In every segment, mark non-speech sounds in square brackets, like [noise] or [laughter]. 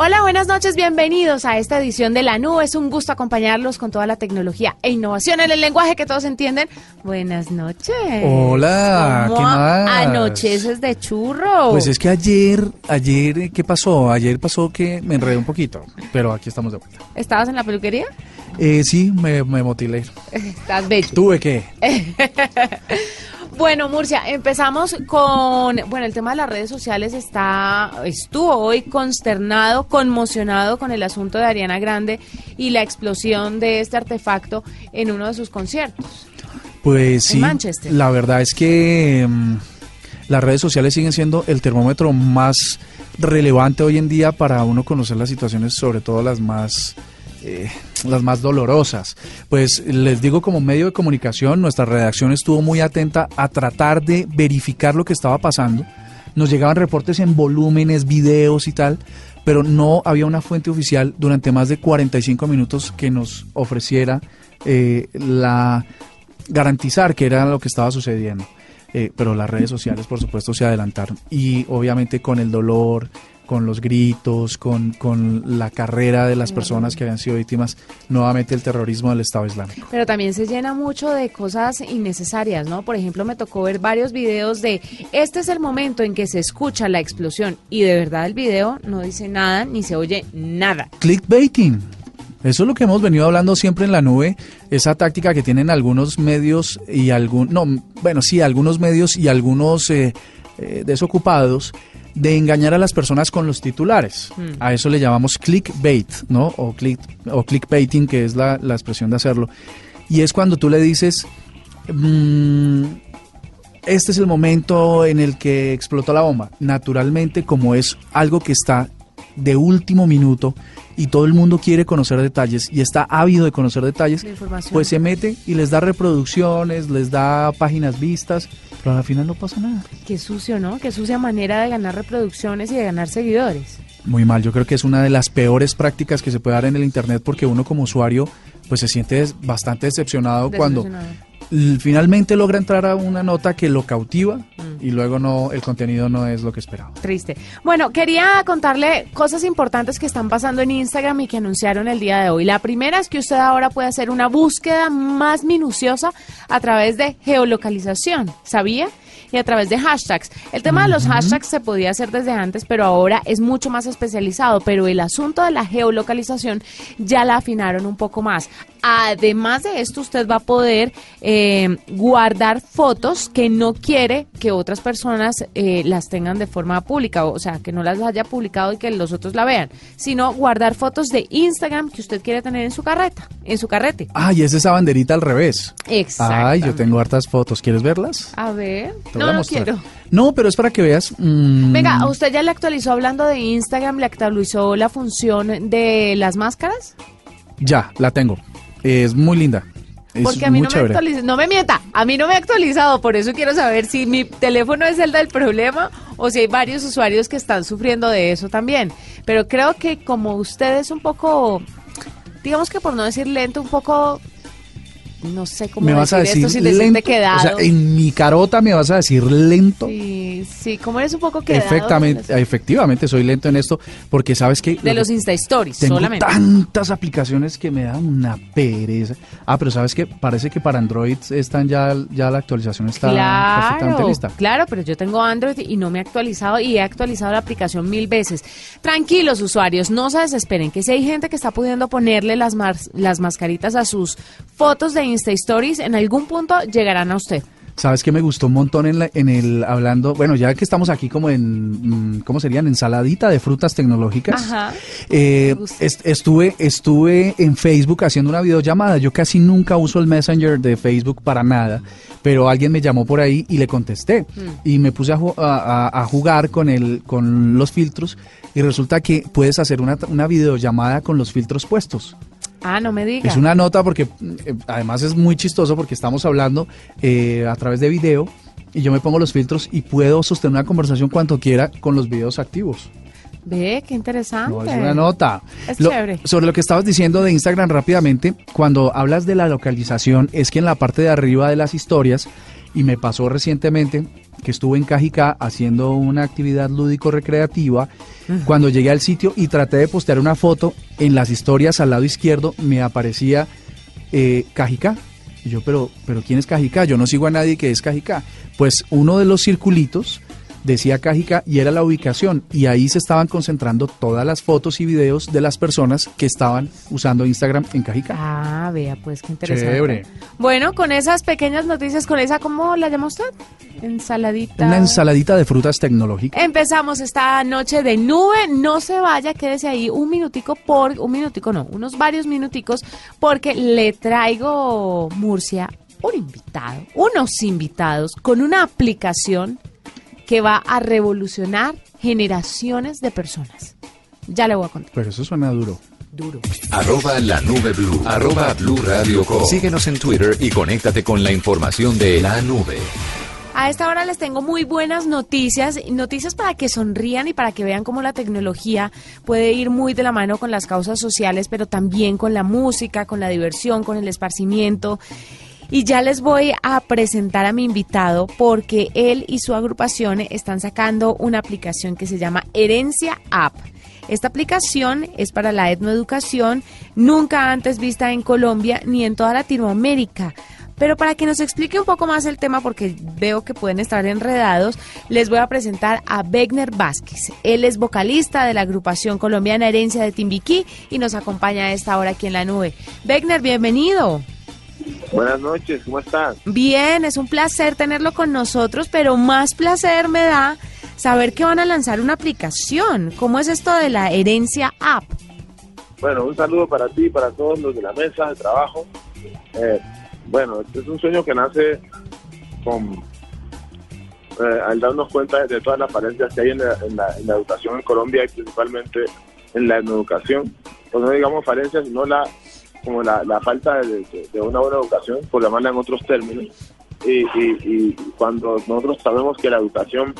Hola, buenas noches, bienvenidos a esta edición de La Nube. Es un gusto acompañarlos con toda la tecnología e innovación en el lenguaje que todos entienden. Buenas noches. Hola, ¿Cómo ¿qué más? Anocheces de churro. Pues es que ayer, ayer, ¿qué pasó? Ayer pasó que me enredé un poquito, pero aquí estamos de vuelta. ¿Estabas en la peluquería? Eh, sí, me, me motilé. [laughs] Estás bello. ¿Tuve que? [laughs] Bueno, Murcia, empezamos con, bueno, el tema de las redes sociales está, estuvo hoy consternado, conmocionado con el asunto de Ariana Grande y la explosión de este artefacto en uno de sus conciertos. Pues sí, Manchester. la verdad es que mm, las redes sociales siguen siendo el termómetro más relevante hoy en día para uno conocer las situaciones, sobre todo las más eh, las más dolorosas. Pues les digo, como medio de comunicación, nuestra redacción estuvo muy atenta a tratar de verificar lo que estaba pasando. Nos llegaban reportes en volúmenes, videos y tal, pero no había una fuente oficial durante más de 45 minutos que nos ofreciera eh, la garantizar que era lo que estaba sucediendo. Eh, pero las redes sociales, por supuesto, se adelantaron. Y obviamente con el dolor, con los gritos, con, con la carrera de las personas que habían sido víctimas nuevamente del terrorismo del Estado Islámico. Pero también se llena mucho de cosas innecesarias, ¿no? Por ejemplo, me tocó ver varios videos de este es el momento en que se escucha la explosión y de verdad el video no dice nada ni se oye nada. Clickbaiting. Eso es lo que hemos venido hablando siempre en la nube, esa táctica que tienen algunos medios y algún, no, bueno, sí, algunos medios y algunos eh, eh, desocupados de engañar a las personas con los titulares. Mm. A eso le llamamos clickbait, ¿no? O, click, o clickbaiting, que es la, la expresión de hacerlo. Y es cuando tú le dices, mm, este es el momento en el que explotó la bomba. Naturalmente, como es algo que está de último minuto y todo el mundo quiere conocer detalles y está ávido de conocer detalles, pues se mete y les da reproducciones, les da páginas vistas, pero al final no pasa nada. Qué sucio, ¿no? Qué sucia manera de ganar reproducciones y de ganar seguidores. Muy mal, yo creo que es una de las peores prácticas que se puede dar en el Internet porque uno como usuario pues se siente bastante decepcionado cuando finalmente logra entrar a una nota que lo cautiva Mm. y luego no el contenido no es lo que esperaba. Triste. Bueno, quería contarle cosas importantes que están pasando en Instagram y que anunciaron el día de hoy. La primera es que usted ahora puede hacer una búsqueda más minuciosa a través de geolocalización. ¿Sabía? Y a través de hashtags. El tema de los hashtags se podía hacer desde antes, pero ahora es mucho más especializado. Pero el asunto de la geolocalización ya la afinaron un poco más. Además de esto, usted va a poder eh, guardar fotos que no quiere que otras personas eh, las tengan de forma pública, o sea, que no las haya publicado y que los otros la vean, sino guardar fotos de Instagram que usted quiere tener en su carreta, en su carrete. Ah, y es esa banderita al revés. Exacto. Ay, yo tengo hartas fotos. ¿Quieres verlas? A ver. Te No, a no quiero. No, pero es para que veas. mm, Venga, ¿usted ya le actualizó hablando de Instagram, le actualizó la función de las máscaras? Ya, la tengo. Es muy linda. Es Porque a mí no me chévere. actualiza, no me mienta, a mí no me ha actualizado, por eso quiero saber si mi teléfono es el del problema o si hay varios usuarios que están sufriendo de eso también. Pero creo que como usted es un poco, digamos que por no decir lento, un poco, no sé cómo me vas a decir esto sin decirte lento. quedado. O sea, en mi carota me vas a decir lento. Sí, sí, como eres un poco quedado. Efectivamente, efectivamente, soy lento en esto porque sabes que De los Insta Stories, tengo solamente. tantas aplicaciones que me dan una pereza. Ah, pero sabes que parece que para Android están ya, ya la actualización está perfectamente Claro, lista. claro, pero yo tengo Android y no me he actualizado y he actualizado la aplicación mil veces. Tranquilos usuarios, no se desesperen, que si hay gente que está pudiendo ponerle las, las mascaritas a sus fotos de Insta Stories, en algún punto llegarán a usted. Sabes que me gustó un montón en, la- en el hablando, bueno, ya que estamos aquí como en, mm, ¿cómo serían? Ensaladita de frutas tecnológicas. Ajá. Eh, est- estuve, estuve en Facebook haciendo una videollamada. Yo casi nunca uso el Messenger de Facebook para nada, pero alguien me llamó por ahí y le contesté. Y me puse a, ju- a- a- a jugar con, el, con los filtros y resulta que puedes hacer una, una videollamada con los filtros puestos. Ah, no me diga. Es una nota porque eh, además es muy chistoso porque estamos hablando eh, a través de video y yo me pongo los filtros y puedo sostener una conversación cuanto quiera con los videos activos. Ve, qué interesante. No, es una nota. Es Lo- chévere. sobre lo que estabas diciendo de Instagram rápidamente, cuando hablas de la localización, es que en la parte de arriba de las historias, y me pasó recientemente que estuve en Cajicá haciendo una actividad lúdico-recreativa, cuando llegué al sitio y traté de postear una foto, en las historias al lado izquierdo me aparecía eh, Cajicá. Y yo, pero, pero ¿quién es Cajicá? Yo no sigo a nadie que es Cajicá. Pues uno de los circulitos decía Cajicá y era la ubicación y ahí se estaban concentrando todas las fotos y videos de las personas que estaban usando Instagram en Cajicá. Ah, vea, pues qué interesante. Chévere. Bueno, con esas pequeñas noticias, con esa, ¿cómo la llama usted? Ensaladita. Una ensaladita de frutas tecnológicas. Empezamos esta noche de nube. No se vaya, quédese ahí un minutico por, un minutico no, unos varios minuticos, porque le traigo, Murcia, un invitado, unos invitados con una aplicación que va a revolucionar generaciones de personas. Ya le voy a contar. Pero eso suena duro. Duro. Arroba la nube blue. Arroba blue radio com. Síguenos en Twitter y conéctate con la información de la nube. A esta hora les tengo muy buenas noticias, noticias para que sonrían y para que vean cómo la tecnología puede ir muy de la mano con las causas sociales, pero también con la música, con la diversión, con el esparcimiento. Y ya les voy a presentar a mi invitado porque él y su agrupación están sacando una aplicación que se llama Herencia App. Esta aplicación es para la etnoeducación, nunca antes vista en Colombia ni en toda Latinoamérica. Pero para que nos explique un poco más el tema, porque veo que pueden estar enredados, les voy a presentar a Begner Vázquez. Él es vocalista de la agrupación colombiana Herencia de Timbiquí y nos acompaña a esta hora aquí en la nube. Begner, bienvenido. Buenas noches, ¿cómo estás? Bien, es un placer tenerlo con nosotros, pero más placer me da saber que van a lanzar una aplicación. ¿Cómo es esto de la Herencia App? Bueno, un saludo para ti y para todos los de la mesa de trabajo. Eh, bueno, este es un sueño que nace con eh, al darnos cuenta de todas las falencias que hay en la, en la- en la educación en Colombia y principalmente en la educación. Pues no digamos falencias, sino la como la, la falta de, una buena educación, por llamarla en otros términos. Y, cuando nosotros sabemos que la educación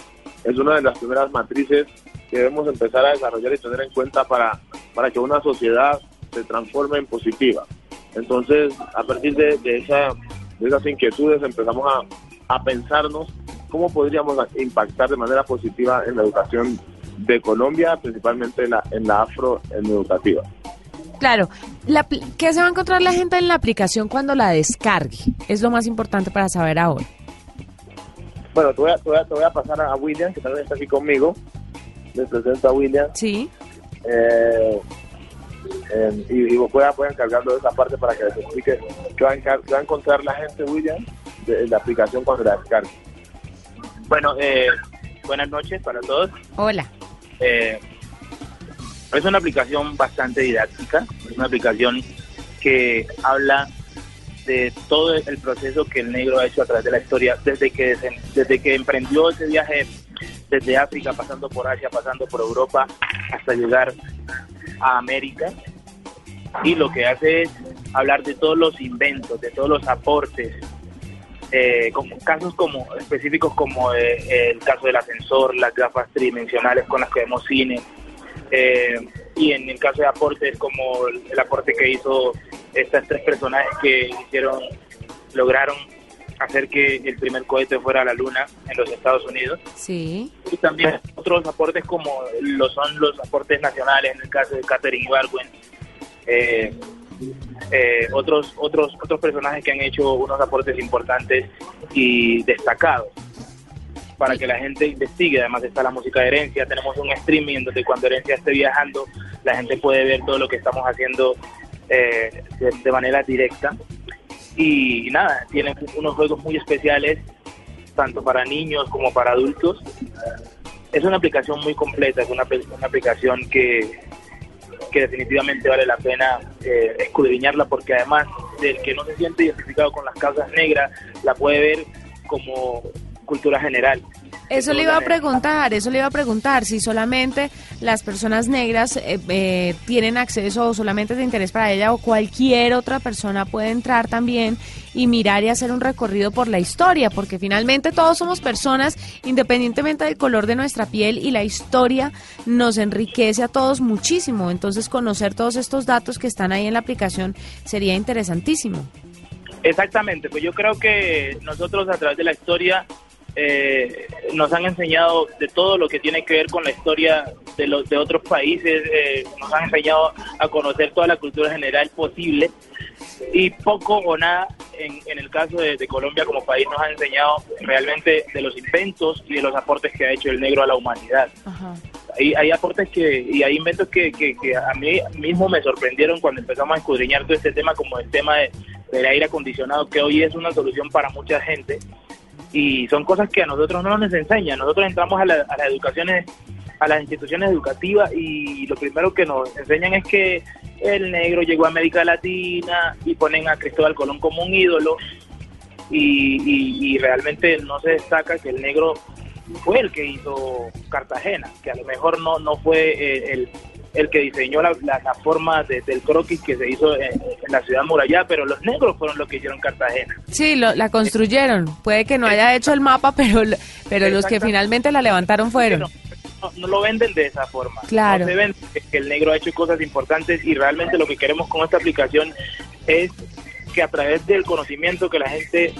es una de las primeras matrices que debemos empezar a desarrollar y tener en cuenta para, para que una sociedad se transforme en positiva. Entonces, a partir de, de esas inquietudes empezamos a, a pensarnos cómo podríamos impactar de manera positiva en la educación de Colombia, principalmente en la, en la afroeducativa. Claro, la, ¿qué se va a encontrar la gente en la aplicación cuando la descargue? Es lo más importante para saber ahora. Bueno, te voy, a, te, voy a, te voy a pasar a William, que también está aquí conmigo. Les presento a William. Sí. Eh, eh, y, y voy a encargarlo de esa parte para que les explique qué va, a encar- qué va a encontrar la gente, William, de, de la aplicación cuando la descargue. Bueno, eh, buenas noches para todos. Hola. Eh, es una aplicación bastante didáctica, es una aplicación que habla de todo el proceso que el negro ha hecho a través de la historia, desde que, desde que emprendió ese viaje desde África, pasando por Asia, pasando por Europa, hasta llegar a América. Y lo que hace es hablar de todos los inventos, de todos los aportes, eh, como casos como específicos como eh, el caso del ascensor, las gafas tridimensionales con las que vemos cine, eh, y en el caso de aportes como el, aporte que hizo estas tres personajes que hicieron, lograron hacer que el primer cohete fuera a la luna en los Estados Unidos. Sí. y también otros aportes como lo son los aportes nacionales en el caso de Catherine Ibargüen. Eh, eh, otros otros otros personajes que han hecho unos aportes importantes y destacados para que la gente investigue. Además está la música de herencia. Tenemos un streaming donde cuando herencia esté viajando la gente puede ver todo lo que estamos haciendo eh, de, de manera directa. Y nada tienen unos juegos muy especiales tanto para niños como para adultos. Es una aplicación muy completa, es una, una aplicación que, que definitivamente vale la pena eh, escudriñarla porque además del que no se siente identificado con las causas negras, la puede ver como cultura general. Eso le iba a preguntar, eso le iba a preguntar, si solamente las personas negras eh, eh, tienen acceso o solamente es de interés para ella o cualquier otra persona puede entrar también y mirar y hacer un recorrido por la historia, porque finalmente todos somos personas independientemente del color de nuestra piel y la historia nos enriquece a todos muchísimo, entonces conocer todos estos datos que están ahí en la aplicación sería interesantísimo. Exactamente, pues yo creo que nosotros a través de la historia eh, nos han enseñado de todo lo que tiene que ver con la historia de los de otros países, eh, nos han enseñado a conocer toda la cultura general posible. Y poco o nada en, en el caso de, Colombia como país nos ha enseñado realmente de los inventos y de los aportes que ha hecho el negro a la humanidad. Hay, hay, aportes que y hay inventos que, que, a mí mismo me sorprendieron cuando empezamos a escudriñar todo este tema como el tema de, del aire acondicionado que hoy es una solución para mucha gente y son cosas que a nosotros no nos enseñan. Nosotros entramos a, las educaciones, a las instituciones educativas y lo primero que nos enseñan es que el negro llegó a América Latina y ponen a Cristóbal Colón como un ídolo y, y realmente no se destaca que el negro fue el que hizo Cartagena, que a lo mejor no, no fue eh, el, el que diseñó la, la, forma del croquis que se hizo en, la ciudad murallada, pero los negros fueron los que hicieron Cartagena. Sí, la construyeron. Puede que no haya hecho el mapa, pero, pero los que finalmente la levantaron fueron. No, lo venden de esa forma. Claro. No se ven que el negro ha hecho cosas importantes y realmente lo que queremos con esta aplicación es que a través del conocimiento que la gente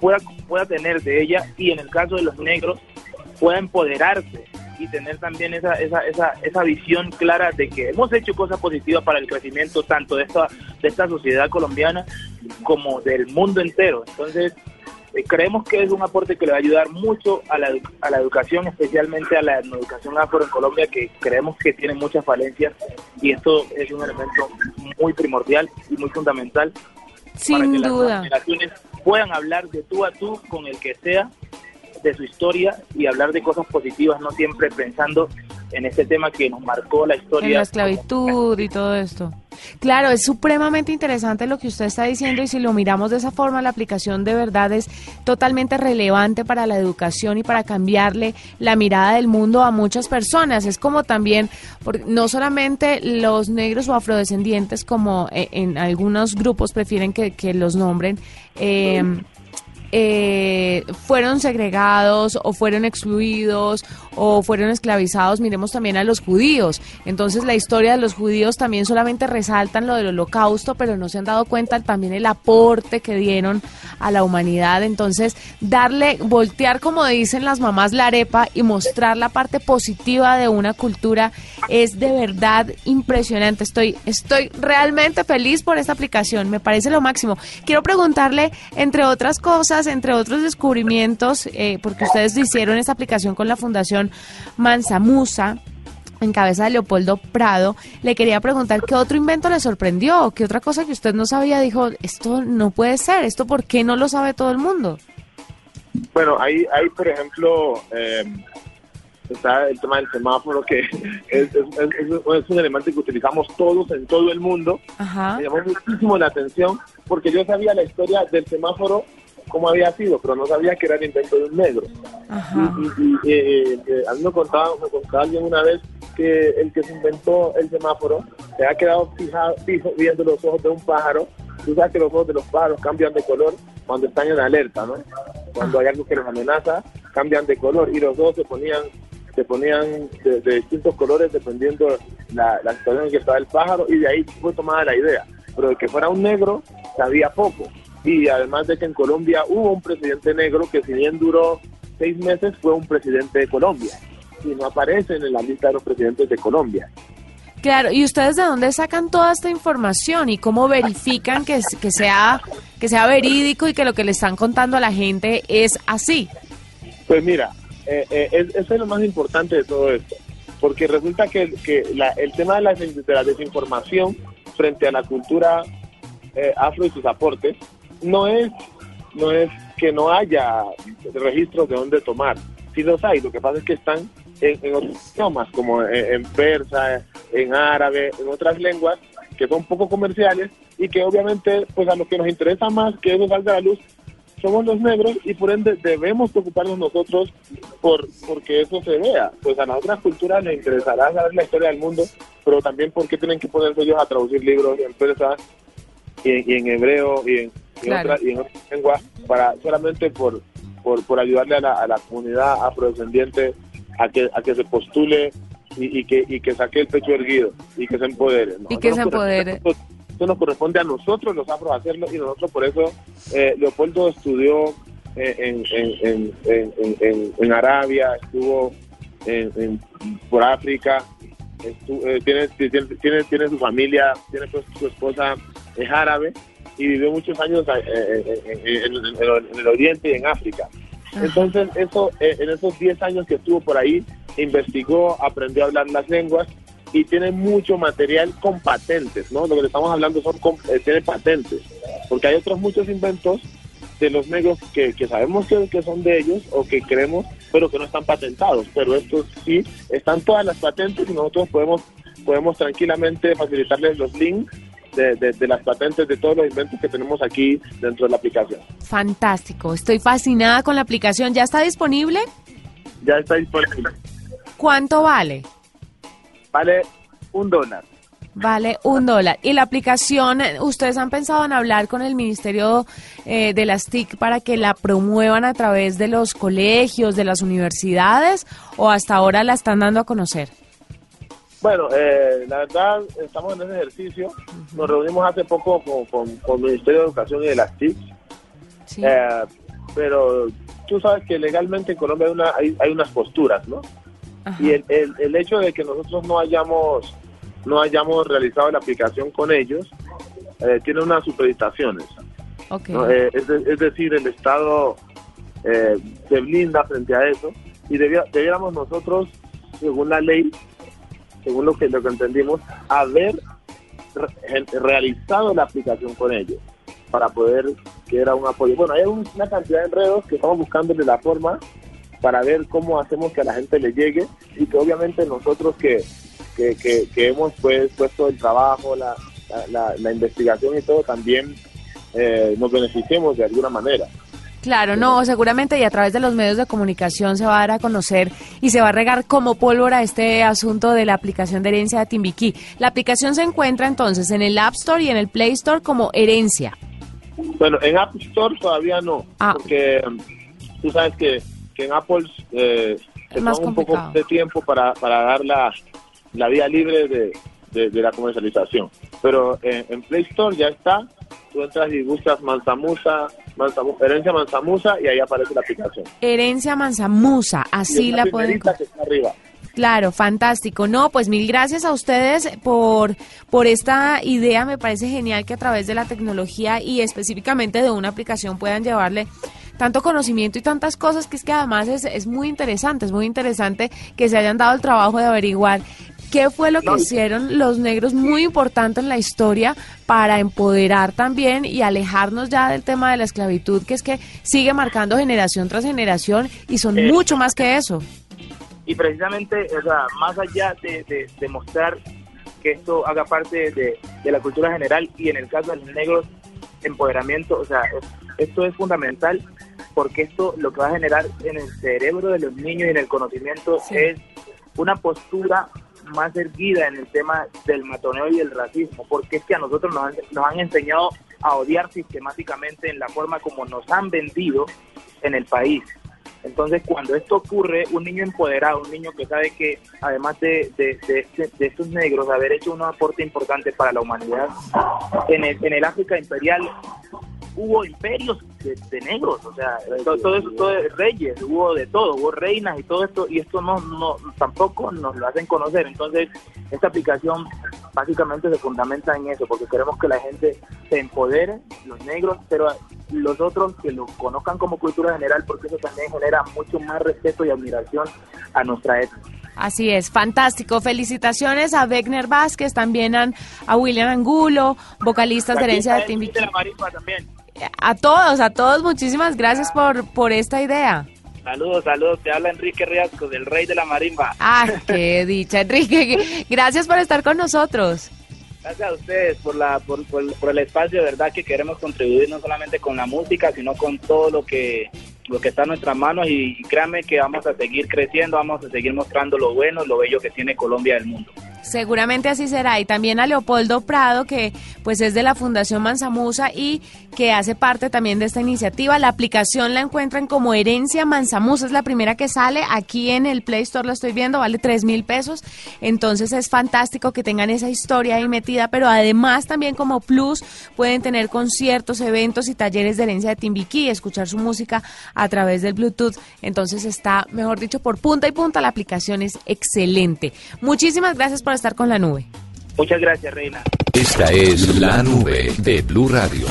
pueda, pueda tener de ella y en el caso de los negros pueda empoderarse y tener también esa, esa, esa, esa visión clara de que hemos hecho cosas positivas para el crecimiento tanto de esta, de esta sociedad colombiana como del mundo entero. Entonces, eh, creemos que es un aporte que le va a ayudar mucho a la, a la educación, especialmente a la educación afro en Colombia, que creemos que tiene muchas falencias y esto es un elemento muy primordial y muy fundamental Sin para que duda. las generaciones puedan hablar de tú a tú con el que sea de su historia y hablar de cosas positivas, no siempre pensando en este tema que nos marcó la historia. La esclavitud y todo esto. Claro, es supremamente interesante lo que usted está diciendo y si lo miramos de esa forma, la aplicación de verdad es totalmente relevante para la educación y para cambiarle la mirada del mundo a muchas personas. Es como también, no solamente los negros o afrodescendientes, como eh, en algunos grupos prefieren que, que los nombren, eh, eh, fueron segregados o fueron excluidos o fueron esclavizados, miremos también a los judíos. Entonces la historia de los judíos también solamente resaltan lo del holocausto, pero no se han dado cuenta también el aporte que dieron a la humanidad. Entonces darle, voltear como dicen las mamás la arepa y mostrar la parte positiva de una cultura es de verdad impresionante. Estoy, estoy realmente feliz por esta aplicación, me parece lo máximo. Quiero preguntarle, entre otras cosas, entre otros descubrimientos, eh, porque ustedes hicieron esta aplicación con la Fundación Manzamusa, en cabeza de Leopoldo Prado, le quería preguntar qué otro invento le sorprendió, qué otra cosa que usted no sabía, dijo, esto no puede ser, esto por qué no lo sabe todo el mundo. Bueno, hay, hay por ejemplo, eh, está el tema del semáforo, que [laughs] es, un elemento que utilizamos todos en todo el mundo. Me llamó muchísimo la atención porque yo sabía la historia del semáforo cómo había sido, pero no sabía que era el invento de un negro. Y, eh, eh, a mí me contaba, me contaba alguien una vez que el que se inventó el semáforo se ha quedado fijado, fijo viendo los ojos de un pájaro. Tú sabes que los ojos de los pájaros cambian de color cuando están en alerta, ¿no? Cuando hay algo que los amenaza, cambian de color y los ojos se ponían se ponían de, distintos colores dependiendo la, la situación en que estaba el pájaro y de ahí fue tomada la idea. Pero de que fuera un negro sabía poco y además de que en Colombia hubo un presidente negro que si bien duró seis meses fue un presidente de Colombia y no aparece en la lista de los presidentes de Colombia. Claro, ¿y ustedes de dónde sacan toda esta información y cómo verifican que, que, sea, que sea verídico y que lo que le están contando a la gente es así? Pues mira, eh, eh, eso es lo más importante de todo esto, porque resulta que, que el tema de la, de la, desinformación frente a la cultura eh, afro y sus aportes no es, no es que no haya registros de dónde tomar. Sí los hay, lo que pasa es que están en, otros idiomas, como en, persa, en árabe, en otras lenguas que son poco comerciales y que obviamente, pues a lo que nos interesa más que eso salga a la luz, somos los negros y por ende debemos preocuparnos nosotros por porque eso se vea. Pues a las otras culturas les interesará saber la historia del mundo, pero también porque tienen que ponerse ellos a traducir libros en persa y en, y en hebreo y en Claro. otra, y en otra lengua para solamente por, por, por ayudarle a la, a la comunidad afrodescendiente a que, a que se postule y, y que, y que saque el pecho erguido y que se empodere. ¿no? Y que Eso se empodere. Eso nos corresponde a nosotros los afros hacerlo y nosotros por eso eh, Leopoldo estudió eh, en, en, en, en, Arabia, estuvo en, por África, estu- eh, tiene, tiene, tiene, tiene su familia, tiene su esposa es árabe y vivió muchos años eh, eh, en, en- el- en el Oriente y en África. Entonces, eso, eh, en esos 10 años que estuvo por ahí, investigó, aprendió a hablar las lenguas y tiene mucho material con patentes, ¿no? Lo que le estamos hablando son eh, tiene patentes, porque hay otros muchos inventos de los negros que, que sabemos que, que son de ellos o que creemos, pero que no están patentados. Pero estos sí, están todas las patentes y nosotros podemos, podemos tranquilamente facilitarles los links de, de- de las patentes de todos los inventos que tenemos aquí dentro de la aplicación. Fantástico. Estoy fascinada con la aplicación. ¿Ya está disponible? Ya está disponible. ¿Cuánto vale? Vale un dólar. Vale un dólar. ¿Y la aplicación, ustedes han pensado en hablar con el Ministerio eh, de las TIC para que la promuevan a través de los colegios, de las universidades, o hasta ahora la están dando a conocer? Bueno, eh, la verdad, estamos en ese ejercicio. Nos reunimos hace poco con, con, con el Ministerio de Educación y de las TIC, Sí. eh, pero tú sabes que legalmente en Colombia hay, una, hay, hay unas posturas, ¿no? Ajá. Y el, el, el hecho de que nosotros no hayamos no hayamos realizado la aplicación con ellos eh, tiene unas supeditaciones. Ok. ¿no? Eh, es, de- es decir, el Estado eh, se blinda frente a eso y debiéramos nosotros, según la ley, según lo que, lo que entendimos, haber re- realizado la aplicación con ellos para poder que era un apoyo. Bueno, hay un- una cantidad de enredos que estamos buscándole la forma para ver cómo hacemos que a la gente le llegue y que obviamente nosotros que, que, que- hemos pues puesto el trabajo, la, la, la- la investigación y todo, también eh, nos beneficiemos de alguna manera. Claro, no, seguramente y a través de los medios de comunicación se va a dar a conocer y se va a regar como pólvora este asunto de la aplicación de herencia de Timbiquí. La aplicación se encuentra entonces en el App Store y en el Play Store como herencia. Bueno, en App Store todavía no, Ah. porque um, tú sabes que, que en Apple eh, se toma un poco de tiempo para, para dar la, la vía libre de, de- de la comercialización. Pero eh, en Play Store ya está, tú entras y buscas Manzamusa, Manzamu- herencia Manzamusa y ahí aparece la aplicación. Herencia Manzamusa, así la pueden primerita que está arriba. Claro, fantástico. No, pues mil gracias a ustedes por, por esta idea. Me parece genial que a través de la tecnología y específicamente de una aplicación puedan llevarle tanto conocimiento y tantas cosas que es que además es, es muy interesante, es muy interesante que se hayan dado el trabajo de averiguar qué fue lo que hicieron los negros muy importante en la historia para empoderar también y alejarnos ya del tema de la esclavitud, que es que sigue marcando generación tras generación y son Eh, mucho más que eso. y precisamente, o sea, más allá de, de, de mostrar que esto haga parte de, de la cultura general y en el caso de los negros, empoderamiento, o sea, es- esto es fundamental porque esto lo que va a generar en el cerebro de los niños y en el conocimiento Sí. es una postura más erguida en el tema del matoneo y el racismo, porque es que a nosotros nos han, nos han enseñado a odiar sistemáticamente en la forma como nos han vendido en el país. Entonces, cuando esto ocurre, un niño empoderado, un niño que sabe que además de, de, de, de estos negros, haber hecho un aporte importante para la humanidad, en el, en el África imperial hubo imperios de, de negros, o sea, todo, todo eso, todo de reyes, hubo de todo, hubo reinas y todo esto, y esto no, no tampoco nos lo hacen conocer. Entonces, esta aplicación básicamente se fundamenta en eso, porque queremos que la gente se empodere, los negros, pero los otros que lo conozcan como cultura general, porque eso también genera mucho más respeto y admiración a nuestra etnia. Así es, fantástico. Felicitaciones a Wegner Vázquez, también a, a William Angulo, vocalistas de herencia de Timbiquí. A todos, a todos, muchísimas gracias por, por esta idea. Saludos, saludos. Te habla Enrique Riasco, del rey de la marimba. Ah, [laughs] qué dicha, Enrique. Gracias por estar con nosotros. Gracias a ustedes por, la, por, por, por el espacio, de verdad que queremos contribuir no solamente con la música, sino con todo lo que lo que está en nuestras manos y, y créanme que vamos a seguir creciendo, vamos a seguir mostrando lo bueno, lo bello que tiene Colombia del mundo. Seguramente así será. Y también a Leopoldo Prado, que pues es de la Fundación Manzamusa y que hace parte también de esta iniciativa. La aplicación la encuentran como Herencia Manzamusa. Es la primera que sale. Aquí en el Play Store la estoy viendo, vale 3 mil pesos. Entonces es fantástico que tengan esa historia ahí metida. Pero además también como plus pueden tener conciertos, eventos y talleres de herencia de Timbiquí, escuchar su música a través del Bluetooth. Entonces está, mejor dicho, por punta y punta. La aplicación es excelente. Muchísimas gracias por estar con la nube. Muchas gracias, Reina. Esta es la nube de Blue Radio.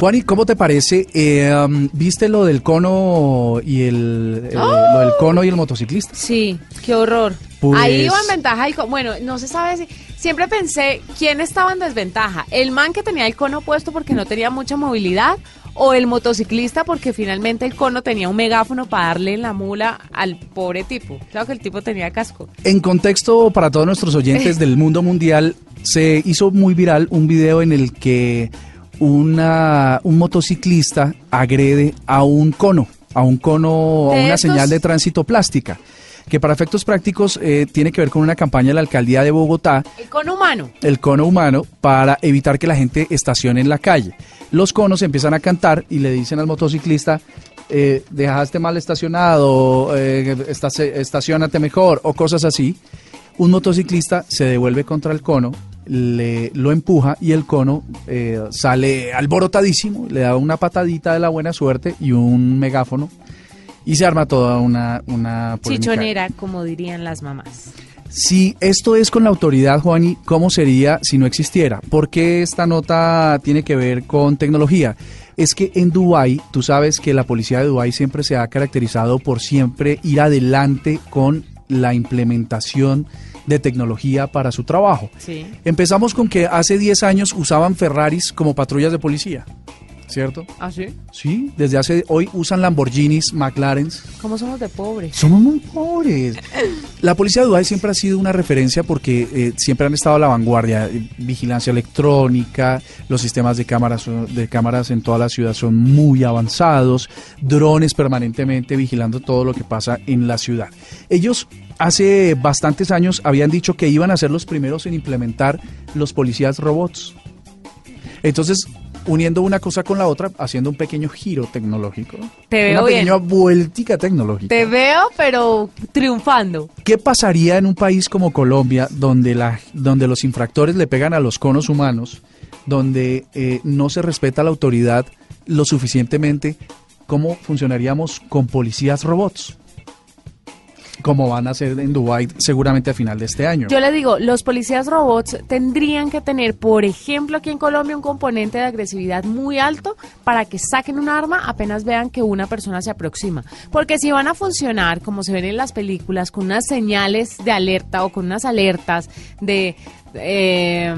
Juani, ¿cómo te parece? Eh, um, ¿Viste lo del cono y el, el- lo del cono y el motociclista? Sí, qué horror. Pues- Ahí iba en ventaja. el co- bueno, no se sabe si. Siempre pensé quién estaba en desventaja. El man que tenía el cono puesto porque no tenía mucha movilidad o el motociclista porque finalmente el cono tenía un megáfono para darle en la mula al pobre tipo. Claro que el tipo tenía casco. En contexto, para todos nuestros oyentes [laughs] del mundo mundial, se hizo muy viral un video en el que una, un motociclista agrede a un cono, a un cono, a ¿De una estos? señal de tránsito plástica, que para efectos prácticos eh, tiene que ver con una campaña de la alcaldía de Bogotá El cono humano. el cono humano para evitar que la gente estacione en la calle. Los conos empiezan a cantar y le dicen al motociclista, eh, dejaste mal estacionado, eh, estaci- estacionate mejor o cosas así. Un motociclista se devuelve contra el cono, le, lo empuja y el cono eh, sale alborotadísimo, le da una patadita de la buena suerte y un megáfono y se arma toda una, una polémica. Chichonera, como dirían las mamás. Si esto es con la autoridad, Juani, ¿cómo sería si no existiera? ¿Por qué esta nota tiene que ver con tecnología? Es que en Dubái, tú sabes que la policía de Dubái siempre se ha caracterizado por siempre ir adelante con la implementación de tecnología para su trabajo. Sí. Empezamos con que hace 10 años usaban Ferraris como patrullas de policía, ¿cierto? ¿Ah, sí? Sí, desde hace hoy usan Lamborghinis, McLarens. ¿Cómo somos de pobres? Somos muy pobres. La policía de Dubái siempre ha sido una referencia porque eh, siempre han estado a la vanguardia. Eh, Vigilancia electrónica, los sistemas de cámaras, de cámaras en toda la ciudad son muy avanzados, drones permanentemente vigilando todo lo que pasa en la ciudad. Ellos hace bastantes años habían dicho que iban a ser los primeros en implementar los policías robots. Entonces, uniendo una cosa con la otra, haciendo un pequeño giro tecnológico. Te veo una bien. pequeña vueltica tecnológica. Te veo, pero triunfando. ¿Qué pasaría en un país como Colombia, donde, la, donde los infractores le pegan a los conos humanos, donde eh, no se respeta la autoridad lo suficientemente? ¿Cómo funcionaríamos con policías robots? Como van a ser en Dubái seguramente a final de este año. Yo le digo, los policías robots tendrían que tener, por ejemplo, aquí en Colombia un componente de agresividad muy alto para que saquen un arma apenas vean que una persona se aproxima. Porque si van a funcionar, como se ven en las películas, con unas señales de alerta o con unas alertas de eh,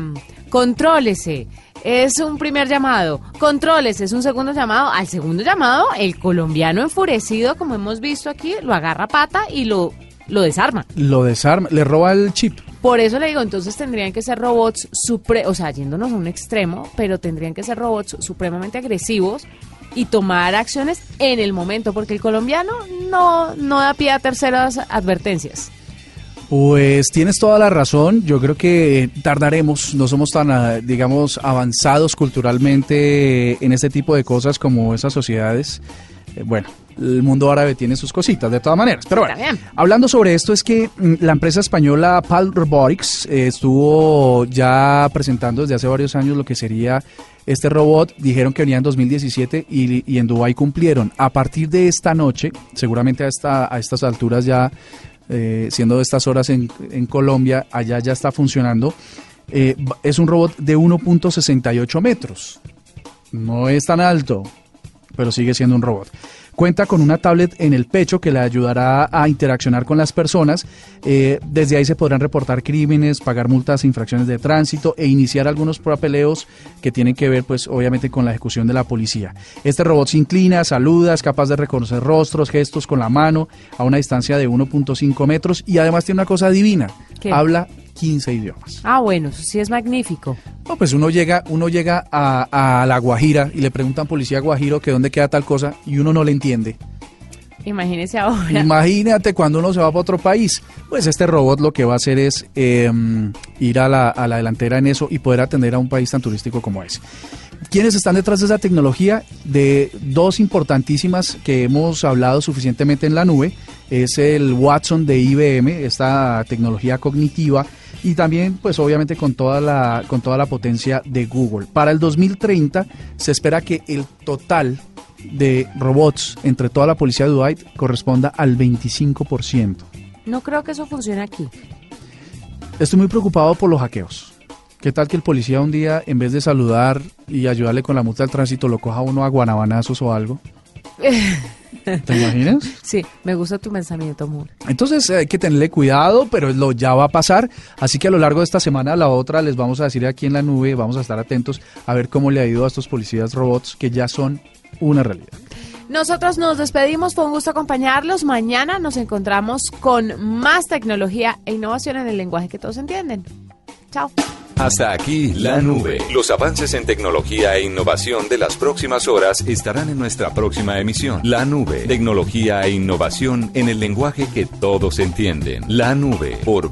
contrólese. Es un primer llamado. Controles, es un segundo llamado. Al segundo llamado, el colombiano enfurecido, como hemos visto aquí, lo agarra pata y lo, lo desarma. Lo desarma, le roba el chip. Por eso le digo, entonces tendrían que ser robots, supre o sea, yéndonos a un extremo, pero tendrían que ser robots supremamente agresivos y tomar acciones en el momento, porque el colombiano no, no da pie a terceras advertencias. Pues tienes toda la razón. Yo creo que tardaremos. No somos tan, ah, digamos, avanzados culturalmente en este tipo de cosas como esas sociedades. Eh, Bueno, el mundo árabe tiene sus cositas de todas maneras. Pero bueno, hablando sobre esto es que mm, la empresa española PAL Robotics eh, estuvo ya presentando desde hace varios años lo que sería este robot. Dijeron que venía en 2017 y, y en Dubái cumplieron. A partir de esta noche, seguramente a, esta, a estas alturas ya eh, siendo de estas horas en, en Colombia, allá ya está funcionando. Eh, es un robot de 1.68 metros. No es tan alto, pero sigue siendo un robot. Cuenta con una tablet en el pecho que le ayudará a interaccionar con las personas. Eh, desde ahí se podrán reportar crímenes, pagar multas, infracciones de tránsito e iniciar algunos papeleos que tienen que ver, pues, obviamente, con la ejecución de la policía. Este robot se inclina, saluda, es capaz de reconocer rostros, gestos con la mano a una distancia de 1.5 metros y además tiene una cosa divina. ¿Qué? Habla 15 idiomas. Ah, bueno, eso sí es magnífico. No, pues uno llega, uno llega a, a la Guajira y le preguntan policía Guajiro que dónde queda tal cosa y uno no le entiende. Imagínese ahora. Imagínate cuando uno se va para otro país. Pues este robot lo que va a hacer es eh, ir a la, a la delantera en eso y poder atender a un país tan turístico como ese. ¿Quiénes están detrás de esa tecnología? De dos importantísimas que hemos hablado suficientemente en la nube. Es el Watson de IBM, esta tecnología cognitiva, y también, pues obviamente, con toda la, con toda la potencia de Google. Para el 2030 se espera que el total de robots entre toda la policía de Dubái corresponda al 25%. No creo que eso funcione aquí. Estoy muy preocupado por los hackeos. ¿Qué tal que el policía un día, en vez de saludar y ayudarle con la multa al tránsito, lo coja uno a guanabanazos o algo? [laughs] ¿Te imaginas? [laughs] Sí, me gusta tu pensamiento, Moore. Entonces hay que tenerle cuidado, pero lo ya va a pasar. Así que a lo largo de esta semana, la otra, les vamos a decir aquí en la nube, vamos a estar atentos a ver cómo le ha ido a estos policías robots que ya son una realidad. Nosotros nos despedimos, fue un gusto acompañarlos. Mañana nos encontramos con más tecnología e innovación en el lenguaje que todos entienden. Chao. Hasta aquí la nube. Los avances en tecnología e innovación de las próximas horas estarán en nuestra próxima emisión. La nube. Tecnología e innovación en el lenguaje que todos entienden. La nube por